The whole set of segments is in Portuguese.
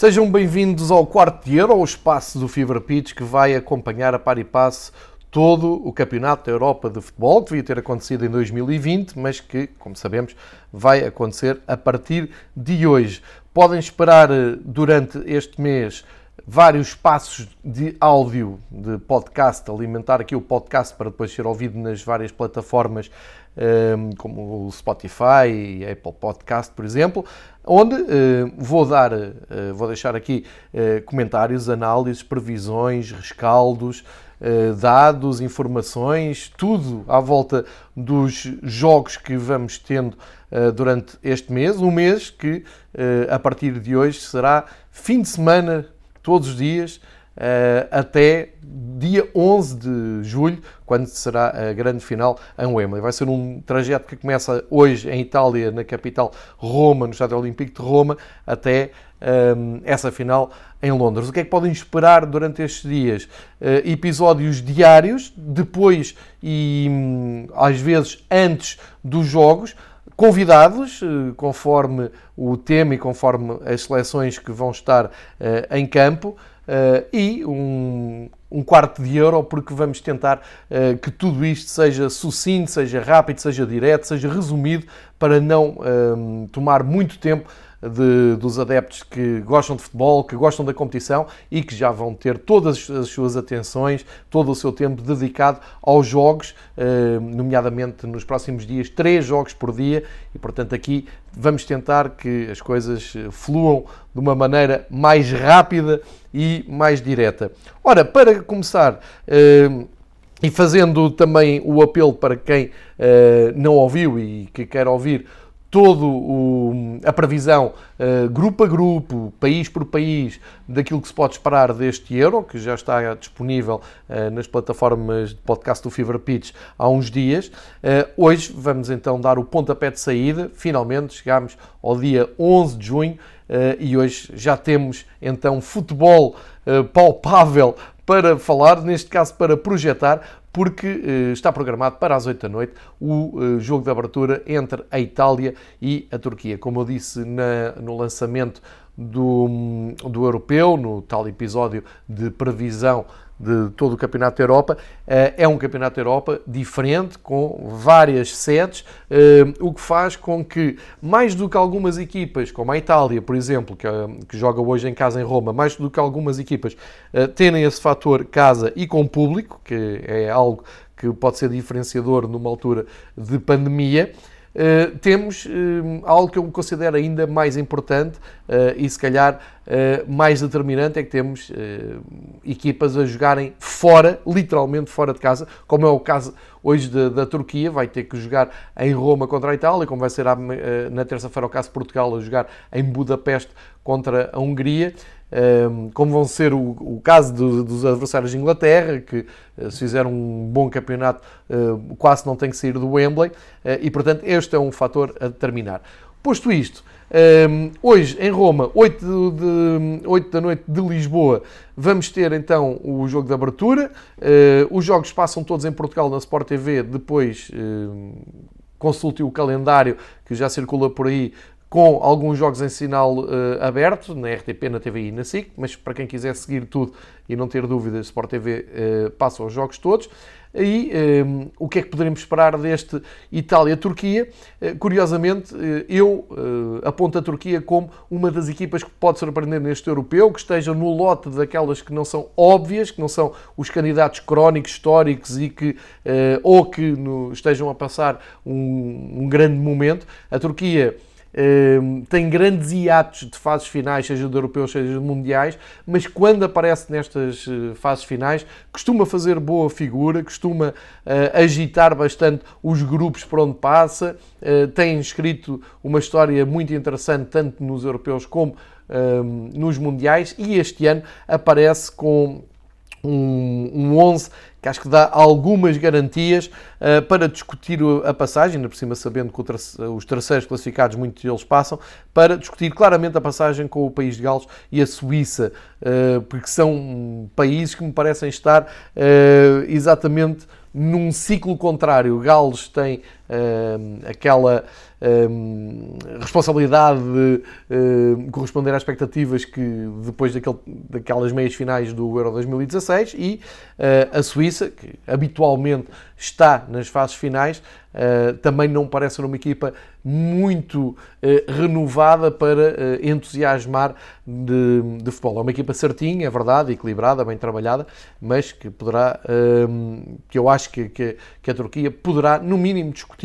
Sejam bem-vindos ao quarto de Euro, o espaço do Fever Pitch que vai acompanhar a par e passe todo o Campeonato da Europa de Futebol, que devia ter acontecido em 2020, mas que, como sabemos, vai acontecer a partir de hoje. Podem esperar eh, durante este mês vários passos de áudio de podcast, alimentar aqui o podcast para depois ser ouvido nas várias plataformas Ehm, como o Spotify e Apple Podcast, por exemplo, onde eh, vou dar, eh, vou deixar aqui eh, comentários, análises, previsões, rescaldos, dados, informações, tudo à volta dos jogos que vamos tendo durante este mês, um mês que a partir de hoje será fim de semana todos os dias até dia 11 de julho, quando será a grande final em Wembley. Vai ser um trajeto que começa hoje em Itália, na capital Roma, no Estádio Olímpico de Roma, até um, essa final em Londres. O que é que podem esperar durante estes dias? Uh, episódios diários, depois e um, às vezes antes dos jogos, convidados, uh, conforme o tema e conforme as seleções que vão estar uh, em campo. Uh, e um, um quarto de euro, porque vamos tentar uh, que tudo isto seja sucinto, seja rápido, seja direto, seja resumido, para não tomar muito tempo de, dos adeptos que gostam de futebol, que gostam da competição e que já vão ter todas as suas atenções, todo o seu tempo dedicado aos jogos, eh, nomeadamente nos próximos dias, três jogos por dia, e portanto aqui vamos tentar que as coisas eh, fluam de uma maneira mais rápida e mais direta. Ora, para começar. Eh, e fazendo também o apelo para quem não ouviu e que quer ouvir toda a previsão, uh, grupo a grupo, país por país, daquilo que se pode esperar deste Euro, que já está disponível uh, nas plataformas de podcast do Fever Pitch há uns dias. Uh, hoje vamos então dar o pontapé de saída, finalmente chegamos ao dia 11 de junho e hoje já temos então futebol palpável para falar, neste caso para projetar, porque uh, está programado para as 8 da noite o uh, jogo de abertura entre a Itália e a Turquia. Como eu disse na, no lançamento do, do europeu, no tal episódio de previsão de todo o Campeonato da Europa. Eh, é um Campeonato da Europa diferente, com várias sedes, eh, o que faz com que, mais do que algumas equipas, como a Itália, por exemplo, que, eh, que joga hoje em casa em Roma, mais do que algumas equipas terem esse fator casa e com público, que é algo que pode ser diferenciador numa altura de pandemia, Uh, temos uh, algo que eu considero ainda mais importante uh, e se calhar mais determinante é que temos equipas a jogarem fora, literalmente fora de casa, como é o caso hoje da, da, Turquia, vai ter que jogar em Roma contra a Itália, como vai ser na terça-feira o caso de Portugal a jogar em Budapeste contra a Hungria como vão ser o, o caso do, dos adversários de Inglaterra, que eh, se fizer um bom campeonato eh, quase não tem que sair do Wembley, eh, e portanto este é um fator a determinar. Posto isto, hoje em Roma, 8, de, 8 da noite de Lisboa, vamos ter então o jogo de abertura. os jogos passam todos em Portugal na Sport TV, depois consulte o calendário que já circula por aí com alguns jogos em sinal uh, aberto, na RTP, na TVI e na SIC, mas para quem quiser seguir tudo e não ter dúvidas, Sport TV uh, passa os jogos todos. E um, eh, o que é que poderemos esperar deste Itália-Turquia? Uh, curiosamente, eu aponto a Turquia como uma das equipas que pode surpreender neste europeu, que esteja no lote daquelas que não são óbvias, que não são os candidatos crónicos, históricos e que ou que no, estejam a passar um, um grande momento. A Turquia Ehm, tem grandes hiatos de fases finais, seja de europeus, seja de mundiais, mas quando aparece nestas eh, fases finais, costuma fazer boa figura, costuma uh, agitar bastante os grupos por onde passa, uh, tem escrito uma história muito interessante, tanto nos europeus como ehm, nos mundiais, e este ano aparece com um, um 11 que acho que dá algumas garantias uh, para discutir a passagem, ainda por cima sabendo que os terceiros classificados, muitos deles passam, para discutir claramente a passagem com o país de Gales e a Suíça, uh, porque são países que me parecem estar uh, exatamente num ciclo contrário. Gales tem aquela responsabilidade de corresponder às expectativas que depois daquele, daquelas meias finais do Euro 2016 e a Suíça, que habitualmente está nas fases finais, Uh, também não parece ser uma equipa muito uh, renovada para entusiasmar de, de, futebol. É uma equipa certinha, é verdade, equilibrada, bem trabalhada, mas que poderá, que eu acho que, que, que a Turquia poderá, no mínimo, discutir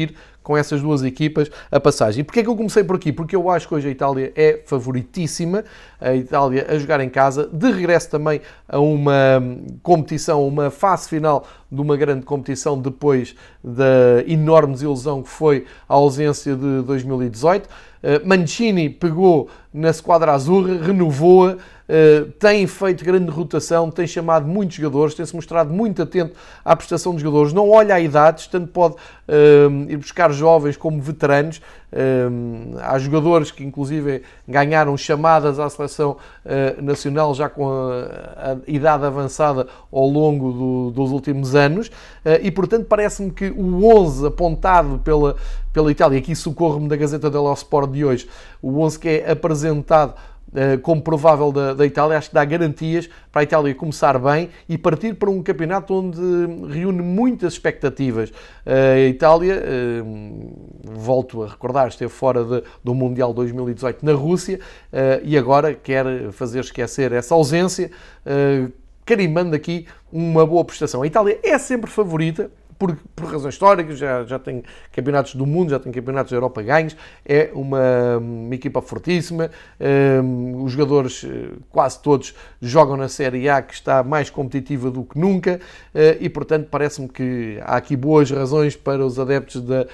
com essas duas equipas a passagem. E porquê é que eu comecei por aqui? Porque eu acho que hoje a Itália é favoritíssima, a Itália a jogar em casa, de regresso também a uma competição, uma fase final de uma grande competição depois da enorme desilusão que foi a ausência de 2018. Eh, Mancini pegou na Squadra Azurra, renovou-a, Uh, tem feito grande rotação, tem chamado muitos jogadores, tem-se mostrado muito atento à prestação dos jogadores, não olha a idades, tanto pode uh, ir buscar jovens como veteranos. Uh, há jogadores que, inclusive, ganharam chamadas à seleção nacional já com a, a, idade avançada ao longo do, dos últimos anos, e portanto parece-me que o 11 apontado pela, pela Itália, aqui socorro-me da Gazeta dello Sport de hoje, o 11 que é apresentado como provável da, da, Itália, acho que dá garantias para a Itália começar bem e partir para um campeonato onde reúne muitas expectativas. Eh, a Itália, eh, volto a recordar, esteve fora de, do Mundial 2018 na Rússia e agora quer fazer esquecer essa ausência, carimbando aqui uma boa prestação. A Itália é sempre favorita, por, por, razões históricas, já, já tem campeonatos do mundo, já tem campeonatos da Europa ganhos, é uma, uma equipa fortíssima, um, os jogadores eh, quase todos jogam na Série A que está mais competitiva do que nunca uh, e portanto parece-me que há aqui boas razões para os adeptos da,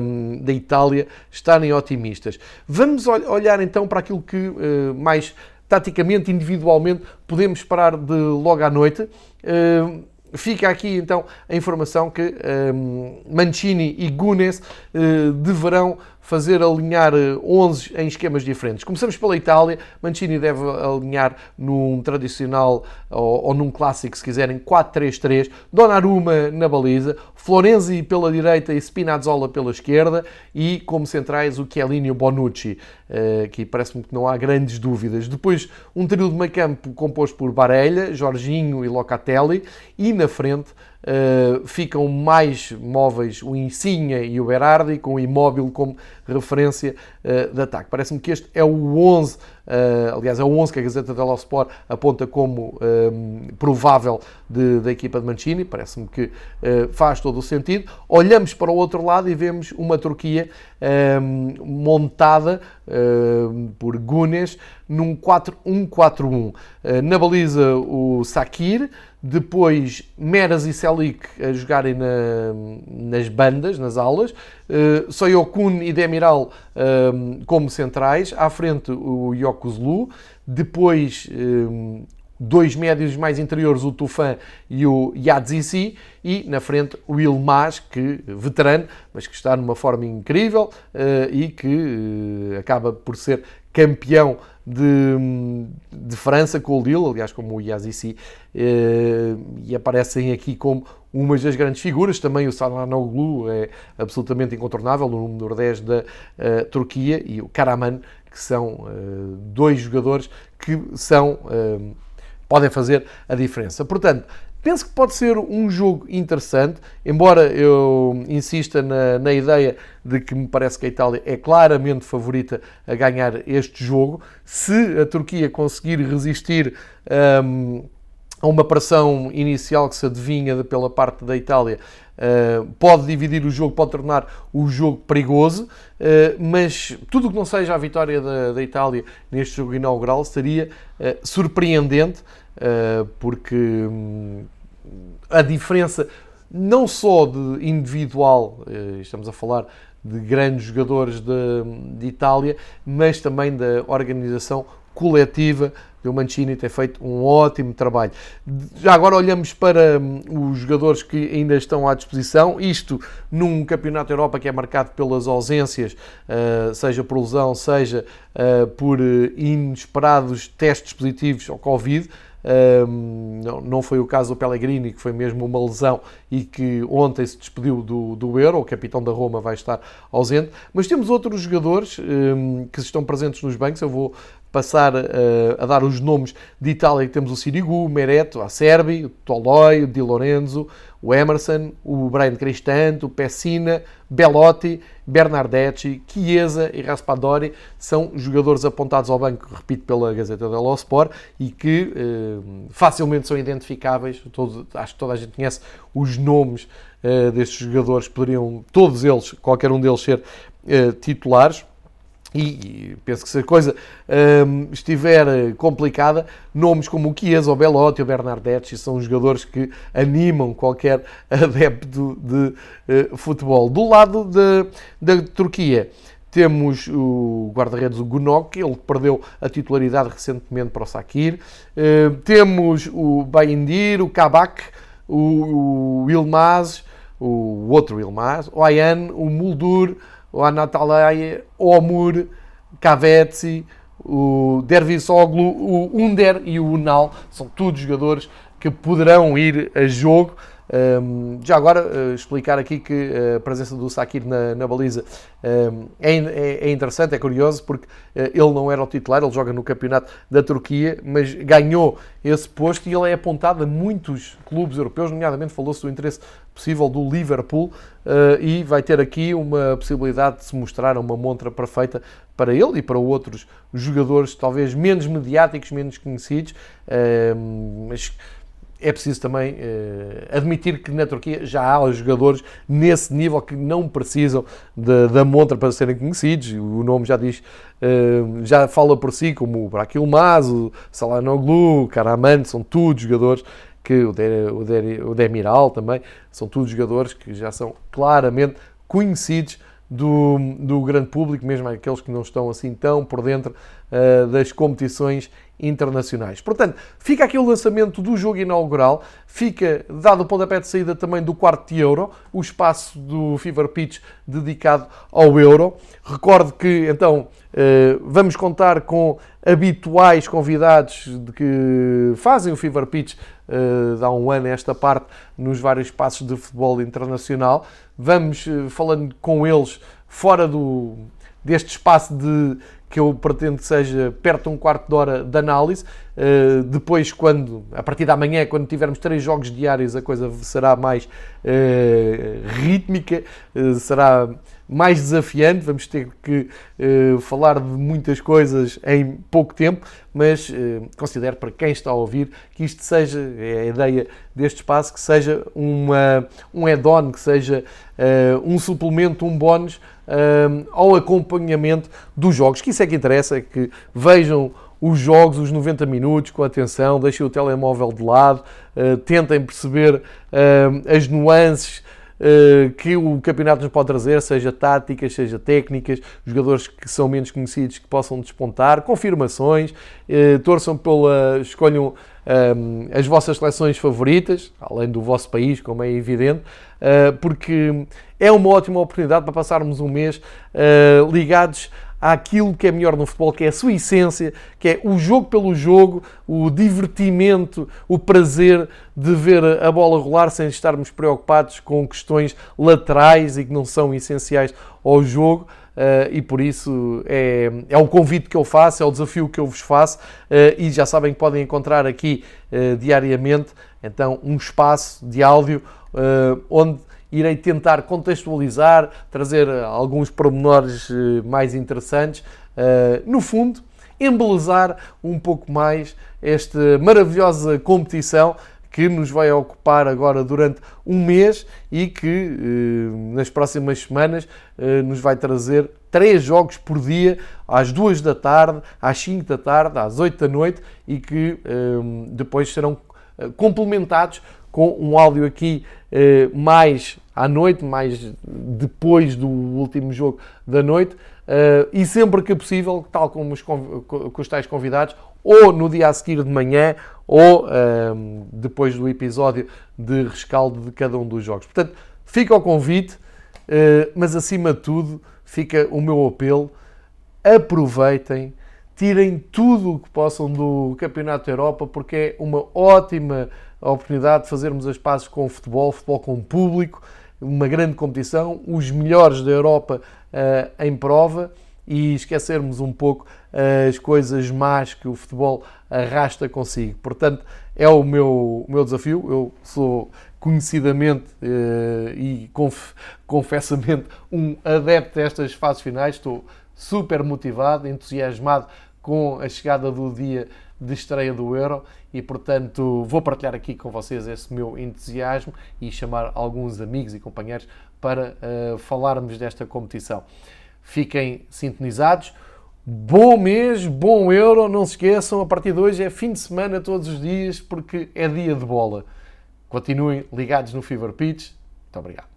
um, da Itália estarem otimistas. Vamos olhar então para aquilo que uh, mais taticamente, individualmente, podemos esperar de logo à noite. Uh, Fica aqui então a informação que um, ehm, Mancini e Gunes uh, deverão fazer alinhar 11 eh, em esquemas diferentes. Começamos pela Itália. Mancini deve alinhar num tradicional ou, ou num clássico, se quiserem, 4-3-3. Donnarumma na baliza, Florenzi pela direita e Spinazzola pela esquerda e como centrais o Chiellini e o Bonucci. Uh, aqui parece-me que não há grandes dúvidas. Depois um trio de meio campo composto por Barella, Jorginho e Locatelli e na frente Uh, ficam mais móveis o Insigne e o Berardi, com o Imóvel como referência uh, de ataque. Parece-me que este é o 11, uh, eh, aliás, é o 11 que a Gazeta dello Sport aponta como provável de, da equipa de Mancini, parece-me que faz todo o sentido. Olhamos para o outro lado e vemos uma Turquia montada por Gunes num 4-1-4-1. na baliza o Sakir, depois Meras e Selik a jogarem na, nas bandas, nas aulas, uh, Soyokun e Demiral uh, como centrais, à frente o Yokozlu, depois uh, dois médios mais interiores, o Tufan e o Yadzisi, e na frente o Ilmaz, que veterano, mas que está numa forma incrível uh, e que uh, acaba por ser campeão de, de França com o Lille, aliás, como o Yazici, eh, e aparecem aqui como umas das grandes figuras. Também o Salanoglu é absolutamente incontornável, no número 10 da uh, Turquia, e o Karaman, que são uh, dois jogadores que são, uh, podem fazer a diferença. Portanto, Penso que pode ser um jogo interessante, embora eu insista na, na, ideia de que me parece que a Itália é claramente favorita a ganhar este jogo. Se a Turquia conseguir resistir um, a uma pressão inicial que se adivinha pela parte da Itália, uh, pode dividir o jogo, pode tornar o jogo perigoso, uh, mas tudo o que não seja a vitória da, Itália neste jogo inaugural seria uh, surpreendente eh, porque hum, a diferença não só de individual, eh, estamos a falar de grandes jogadores de, de Itália, mas também da organização coletiva o Mancini tem feito um ótimo trabalho. Já agora olhamos para hum, os jogadores que ainda estão à disposição, isto num Campeonato da Europa que é marcado pelas ausências, eh, seja por lesão, seja por inesperados testes positivos ao Covid. não, não foi o caso do Pellegrini, que foi mesmo uma lesão e que ontem se despediu do, do Euro, o capitão da Roma vai estar ausente, mas temos outros jogadores que estão presentes nos bancos, eu vou passar uh, a dar os nomes de Itália, temos o Sirigu, o Mereto, a Serbi, o Toloi, o Di Lorenzo, o Emerson, o Brian Cristante, o Pessina, Belotti, Bernardetti, Chiesa e Raspadori são jogadores apontados ao banco, repito, pela Gazeta dello Sport e que uh, facilmente são identificáveis. Todo, acho que toda a gente conhece os nomes uh, destes jogadores, poderiam todos eles, qualquer um deles, ser titulares. E penso que se a coisa um, estiver complicada, nomes como o Chiesa, o Belotti, o Bernardetti são jogadores que animam qualquer adepto de uh, futebol. Do lado de, da Turquia, temos o guarda-redes o Gunok, ele perdeu a titularidade recentemente para o Sakir. Uh, temos o Baindir, o Kabak, o, o Ilmaz, o outro Ilmaz, o Ayan, o Muldur, o Anatalay, o Omur, Kavetsi, o Dervisoglu, o Under e o Unal. São todos jogadores que poderão ir a jogo. Um, já agora, uh, explicar aqui que a presença do Sakir na, na baliza um, é, é, é, interessante, é curioso, porque uh, ele não era o titular, ele joga no campeonato da Turquia, mas ganhou esse posto e ele é apontado a muitos clubes europeus, nomeadamente falou-se do interesse possível do Liverpool uh, e vai ter aqui uma possibilidade de se mostrar uma montra perfeita para ele e para outros jogadores, talvez menos mediáticos, menos conhecidos, mas é preciso também uh, admitir que na Turquia já há jogadores nesse nível que não precisam de, da montra para serem conhecidos. O nome já diz, uh, já fala por si, como o Brak Yilmaz, o Salanoglu, o Karaman, são todos jogadores que o, de, o, de, o Demiral também, são todos jogadores que já são claramente conhecidos do, do grande público, mesmo aqueles que não estão assim tão por dentro uh, das competições internacionais. Portanto, fica aqui o lançamento do jogo inaugural, fica dado o pontapé de saída também do quarto de Euro, o espaço do Fever Pitch dedicado ao Euro. Recordo que, então, uh, vamos contar com habituais convidados que fazem o Fever Pitch uh, há um ano esta parte nos vários espaços de futebol internacional. Vamos uh, falando com eles fora do, deste espaço de que eu pretendo seja perto de um quarto de hora de análise. Uh, depois, quando, a partir da manhã, quando tivermos três jogos diários, a coisa será mais uh, rítmica, uh, será mais desafiante. Vamos ter que falar de muitas coisas em pouco tempo, mas considero para quem está a ouvir que isto seja, é a ideia deste espaço, que seja uma, um add-on, que seja um suplemento, um bónus um, ao acompanhamento dos jogos, que isso é que interessa, é que vejam os jogos, os 90 minutos, com atenção, deixem o telemóvel de lado, uh, tentem perceber uh, as nuances uh, que o campeonato nos pode trazer, seja táticas, seja técnicas, jogadores que são menos conhecidos que possam despontar, confirmações, torçam pela. escolham um, as vossas seleções favoritas, além do vosso país, como é evidente, porque é uma ótima oportunidade para passarmos um mês uh, ligados àquilo que é melhor no futebol, que é a sua essência, que é o jogo pelo jogo, o divertimento, o prazer de ver a bola rolar sem estarmos preocupados com questões laterais e que não são essenciais ao jogo. Uh, e por isso é, é o convite que eu faço, é o desafio que eu vos faço uh, e já sabem que podem encontrar aqui uh, diariamente então um espaço de áudio onde irei tentar contextualizar, trazer alguns pormenores eh, mais interessantes. Eh, no fundo, embelezar um pouco mais esta maravilhosa competição que nos vai ocupar agora durante um mês e que eh, nas próximas semanas nos vai trazer três jogos por dia, às duas da tarde, às 5 da tarde, às 8 da noite e que depois serão complementados com um áudio aqui eh, mais à noite, mais depois do último jogo da noite, eh, e sempre que possível, tal como os, com os tais convidados, ou no dia a seguir de manhã, ou eh, depois do episódio de rescaldo de cada um dos jogos. Portanto, fica o convite, mas acima de tudo, fica o meu apelo: aproveitem tirem tudo o que possam do Campeonato da Europa, porque é uma ótima oportunidade de fazermos as pazes com o futebol, futebol com o público, uma grande competição, os melhores da Europa uh, em prova e esquecermos um pouco as coisas más que o futebol arrasta consigo. Portanto, é o meu, o meu desafio. Eu sou conhecidamente uh, e conf, confessamente um adepto destas fases finais. Estou super motivado, entusiasmado com a chegada do dia de estreia do Euro e, portanto, vou partilhar aqui com vocês esse meu entusiasmo e chamar alguns amigos e companheiros para uh, falarmos desta competição. Fiquem sintonizados. Bom mês, bom Euro, não se esqueçam, a partir de hoje é fim de semana todos os dias porque é dia de bola. Continuem ligados no Fever Pitch. Muito obrigado.